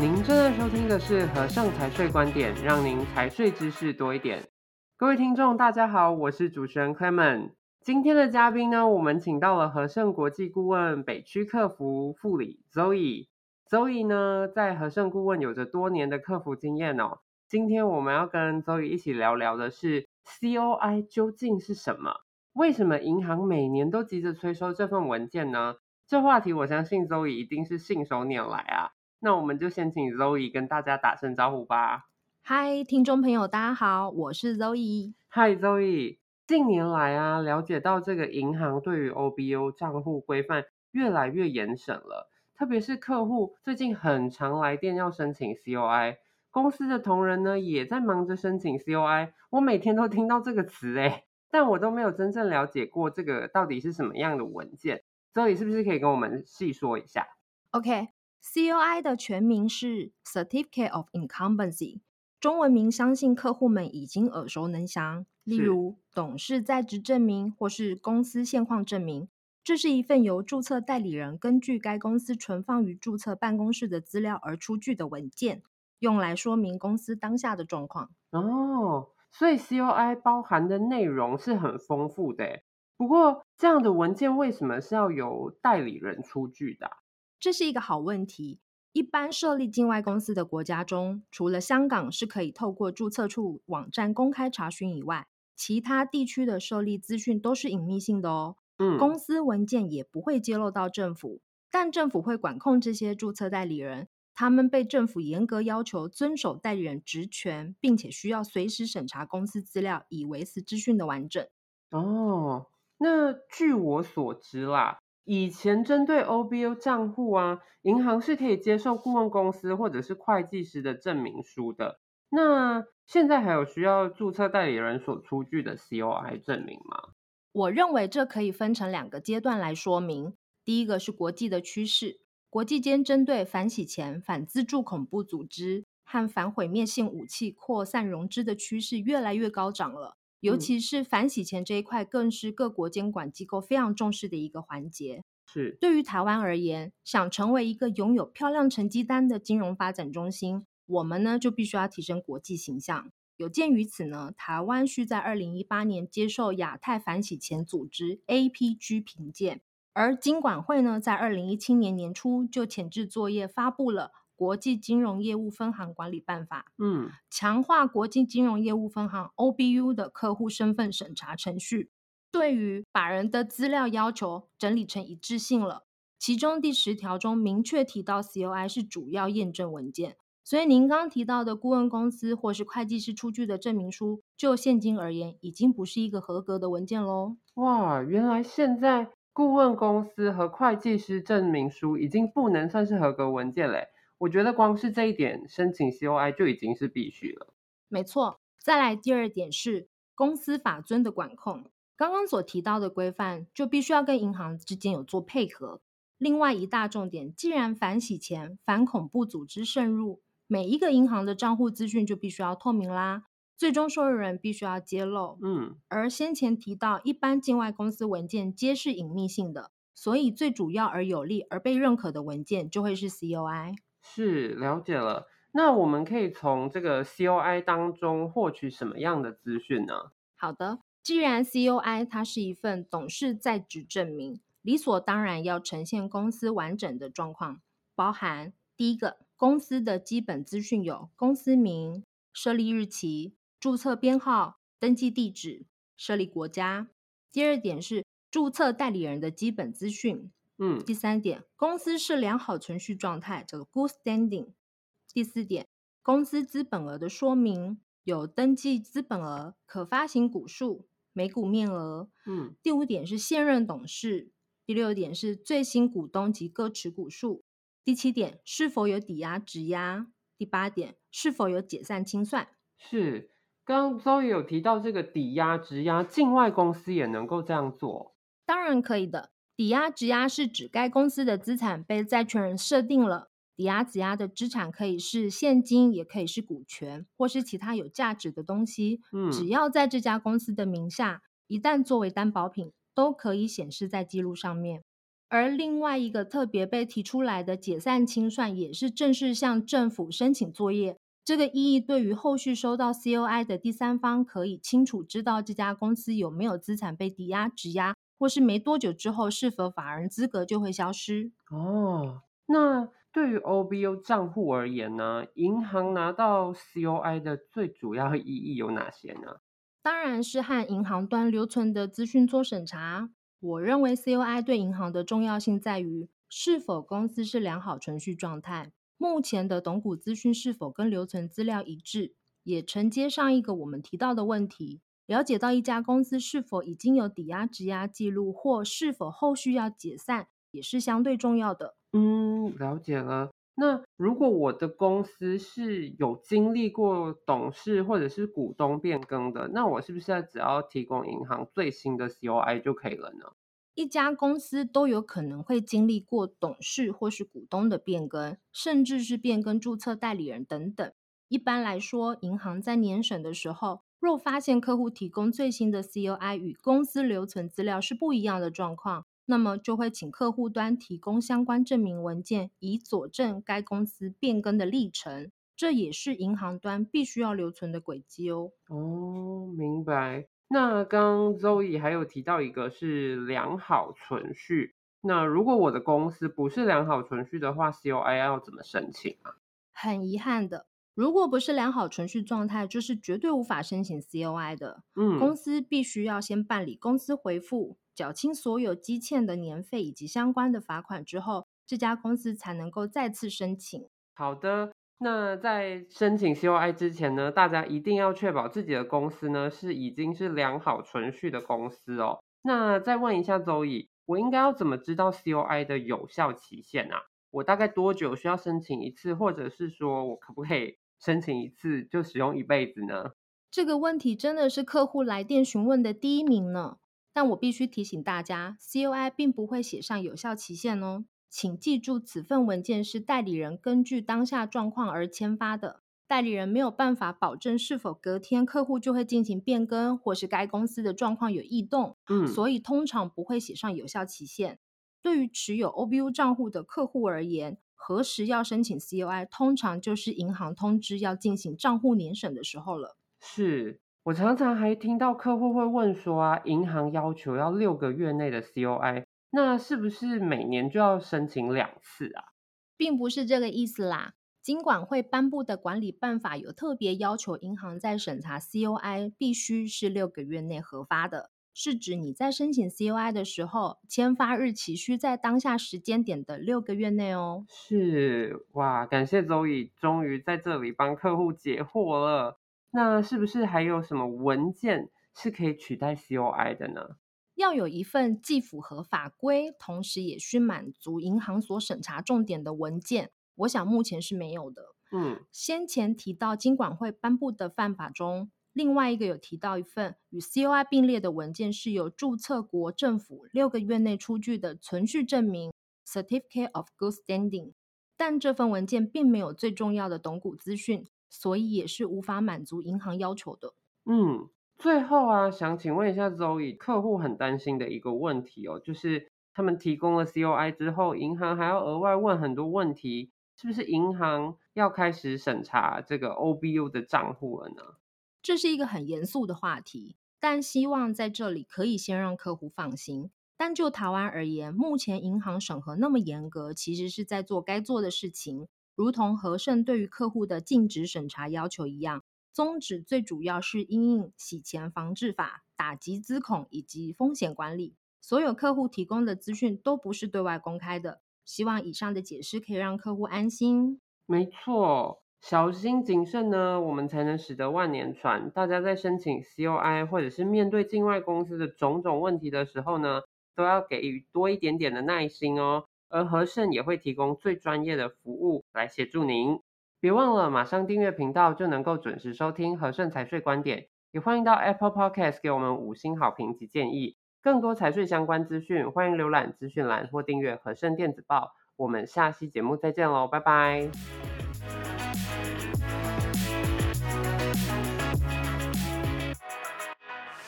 您正在收听的是和盛财税观点，让您财税知识多一点。各位听众，大家好，我是主持人 Clement。今天的嘉宾呢，我们请到了和盛国际顾问北区客服副理 Zoe。Zoe 呢，在和盛顾问有着多年的客服经验哦。今天我们要跟 Zoe 一起聊聊的是 COI 究竟是什么？为什么银行每年都急着催收这份文件呢？这话题我相信 Zoe 一定是信手拈来啊。那我们就先请 Zoe 跟大家打声招呼吧。嗨，听众朋友，大家好，我是 Zoe。嗨，Zoe。近年来啊，了解到这个银行对于 OBO 账户规范越来越严审了，特别是客户最近很常来电要申请 COI，公司的同仁呢也在忙着申请 COI。我每天都听到这个词诶，但我都没有真正了解过这个到底是什么样的文件。Zoe 是不是可以跟我们细说一下？OK。COI 的全名是 Certificate of Incumbency，中文名相信客户们已经耳熟能详，例如董事在职证明或是公司现况证明。这是一份由注册代理人根据该公司存放于注册办公室的资料而出具的文件，用来说明公司当下的状况。哦，所以 COI 包含的内容是很丰富的。不过，这样的文件为什么是要由代理人出具的？这是一个好问题。一般设立境外公司的国家中，除了香港是可以透过注册处网站公开查询以外，其他地区的设立资讯都是隐秘性的哦。嗯，公司文件也不会揭露到政府，但政府会管控这些注册代理人，他们被政府严格要求遵守代理人职权，并且需要随时审查公司资料，以维持资讯的完整。哦，那据我所知啦。以前针对 OBO 账户啊，银行是可以接受顾问公司或者是会计师的证明书的。那现在还有需要注册代理人所出具的 COI 证明吗？我认为这可以分成两个阶段来说明。第一个是国际的趋势，国际间针对反洗钱、反资助恐怖组织和反毁灭性武器扩散融资的趋势越来越高涨了。尤其是反洗钱这一块，更是各国监管机构非常重视的一个环节。是，对于台湾而言，想成为一个拥有漂亮成绩单的金融发展中心，我们呢就必须要提升国际形象。有鉴于此呢，台湾需在二零一八年接受亚太反洗钱组织 APG 评鉴，而金管会呢在二零一七年年初就前置作业发布了。国际金融业务分行管理办法，嗯，强化国际金融业务分行 OBU 的客户身份审查程序，对于把人的资料要求整理成一致性了。其中第十条中明确提到，COI 是主要验证文件，所以您刚提到的顾问公司或是会计师出具的证明书，就现今而言，已经不是一个合格的文件喽。哇，原来现在顾问公司和会计师证明书已经不能算是合格文件嘞。我觉得光是这一点，申请 COI 就已经是必须了。没错，再来第二点是公司法遵的管控。刚刚所提到的规范，就必须要跟银行之间有做配合。另外一大重点，既然反洗钱、反恐怖组织渗入，每一个银行的账户资讯就必须要透明啦，最终受益人必须要揭露。嗯，而先前提到，一般境外公司文件皆是隐秘性的，所以最主要而有利而被认可的文件就会是 COI。是，了解了，那我们可以从这个 COI 当中获取什么样的资讯呢？好的，既然 COI 它是一份董事在职证明，理所当然要呈现公司完整的状况，包含第一个公司的基本资讯有公司名、设立日期、注册编号、登记地址、设立国家。第二点是注册代理人的基本资讯。嗯，第三点，公司是良好存续状态，叫做 good standing。第四点，公司资本额的说明有登记资本额、可发行股数、每股面额。嗯，第五点是现任董事。第六点是最新股东及各持股数。第七点是否有抵押质押。第八点是否有解散清算。是，刚刚 Zoe 有提到这个抵押质押，境外公司也能够这样做？当然可以的。抵押质押是指该公司的资产被债权人设定了，抵押质押的资产可以是现金，也可以是股权，或是其他有价值的东西。嗯，只要在这家公司的名下，一旦作为担保品，都可以显示在记录上面。而另外一个特别被提出来的解散清算，也是正式向政府申请作业。这个意义对于后续收到 COI 的第三方，可以清楚知道这家公司有没有资产被抵押、质押，或是没多久之后是否法人资格就会消失。哦，那对于 OBO 账户而言呢？银行拿到 COI 的最主要意义有哪些呢？当然是和银行端留存的资讯做审查。我认为 COI 对银行的重要性在于是否公司是良好存续状态，目前的董股资讯是否跟留存资料一致，也承接上一个我们提到的问题，了解到一家公司是否已经有抵押质押记录，或是否后续要解散，也是相对重要的。嗯，了解了。那如果我的公司是有经历过董事或者是股东变更的，那我是不是只要提供银行最新的 COI 就可以了呢？一家公司都有可能会经历过董事或是股东的变更，甚至是变更注册代理人等等。一般来说，银行在年审的时候，若发现客户提供最新的 COI 与公司留存资料是不一样的状况，那么就会请客户端提供相关证明文件，以佐证该公司变更的历程。这也是银行端必须要留存的轨迹哦。哦，明白。那刚刚 Zoe 还有提到一个是良好存续。那如果我的公司不是良好存续的话，COI 要怎么申请啊？很遗憾的，如果不是良好存续状态，就是绝对无法申请 COI 的。嗯，公司必须要先办理公司回复。缴清所有积欠的年费以及相关的罚款之后，这家公司才能够再次申请。好的，那在申请 COI 之前呢，大家一定要确保自己的公司呢是已经是良好存续的公司哦。那再问一下周乙，我应该要怎么知道 COI 的有效期限啊？我大概多久需要申请一次，或者是说我可不可以申请一次就使用一辈子呢？这个问题真的是客户来电询问的第一名呢。但我必须提醒大家，COI 并不会写上有效期限哦，请记住，此份文件是代理人根据当下状况而签发的，代理人没有办法保证是否隔天客户就会进行变更，或是该公司的状况有异动，嗯，所以通常不会写上有效期限。对于持有 OBU 账户的客户而言，何时要申请 COI，通常就是银行通知要进行账户年审的时候了。是。我常常还听到客户会问说啊，银行要求要六个月内的 COI，那是不是每年就要申请两次啊？并不是这个意思啦。金管会颁布的管理办法有特别要求，银行在审查 COI 必须是六个月内核发的，是指你在申请 COI 的时候，签发日期需在当下时间点的六个月内哦。是哇，感谢周乙，终于在这里帮客户解惑了。那是不是还有什么文件是可以取代 COI 的呢？要有一份既符合法规，同时也需满足银行所审查重点的文件。我想目前是没有的。嗯，先前提到金管会颁布的范法中，另外一个有提到一份与 COI 并列的文件，是由注册国政府六个月内出具的存续证明 （Certificate of Good Standing），但这份文件并没有最重要的董股资讯。所以也是无法满足银行要求的。嗯，最后啊，想请问一下 Zoe，客户很担心的一个问题哦，就是他们提供了 COI 之后，银行还要额外问很多问题，是不是银行要开始审查这个 OBU 的账户了呢？这是一个很严肃的话题，但希望在这里可以先让客户放心。但就台湾而言，目前银行审核那么严格，其实是在做该做的事情。如同和盛对于客户的尽职审查要求一样，宗旨最主要是因应洗钱防治法、打击资恐以及风险管理。所有客户提供的资讯都不是对外公开的。希望以上的解释可以让客户安心。没错，小心谨慎呢，我们才能使得万年船。大家在申请 COI 或者是面对境外公司的种种问题的时候呢，都要给予多一点点的耐心哦。而和盛也会提供最专业的服务来协助您，别忘了马上订阅频道就能够准时收听和盛财税观点，也欢迎到 Apple Podcast 给我们五星好评及建议。更多财税相关资讯，欢迎浏览资讯栏或订阅和盛电子报。我们下期节目再见喽，拜拜。thank you